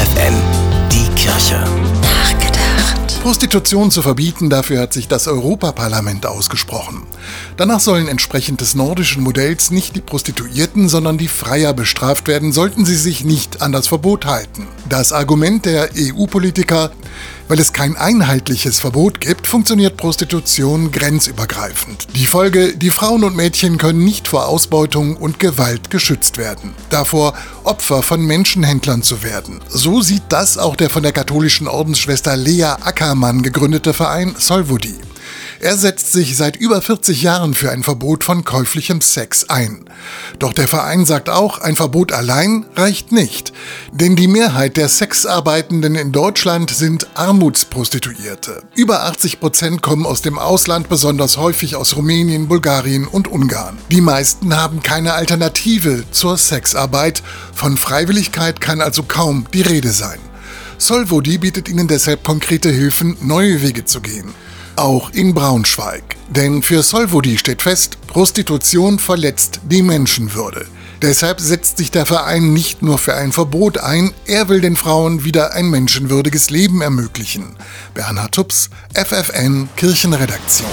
FFN, die Kirche. Nachgedacht. Prostitution zu verbieten, dafür hat sich das Europaparlament ausgesprochen. Danach sollen entsprechend des nordischen Modells nicht die Prostituierten, sondern die Freier bestraft werden, sollten sie sich nicht an das Verbot halten. Das Argument der EU-Politiker, weil es kein einheitliches Verbot gibt, funktioniert Prostitution grenzübergreifend. Die Folge, die Frauen und Mädchen können nicht vor Ausbeutung und Gewalt geschützt werden. Davor, Opfer von Menschenhändlern zu werden. So sieht das auch der von der katholischen Ordensschwester Lea Ackermann gegründete Verein Solvodi. Er setzt sich seit über 40 Jahren für ein Verbot von käuflichem Sex ein. Doch der Verein sagt auch, ein Verbot allein reicht nicht. Denn die Mehrheit der Sexarbeitenden in Deutschland sind Armutsprostituierte. Über 80 Prozent kommen aus dem Ausland, besonders häufig aus Rumänien, Bulgarien und Ungarn. Die meisten haben keine Alternative zur Sexarbeit. Von Freiwilligkeit kann also kaum die Rede sein. Solvodi bietet ihnen deshalb konkrete Hilfen, neue Wege zu gehen auch in Braunschweig. Denn für Solvodi steht fest, Prostitution verletzt die Menschenwürde. Deshalb setzt sich der Verein nicht nur für ein Verbot ein, er will den Frauen wieder ein menschenwürdiges Leben ermöglichen. Bernhard Tups, FFN Kirchenredaktion.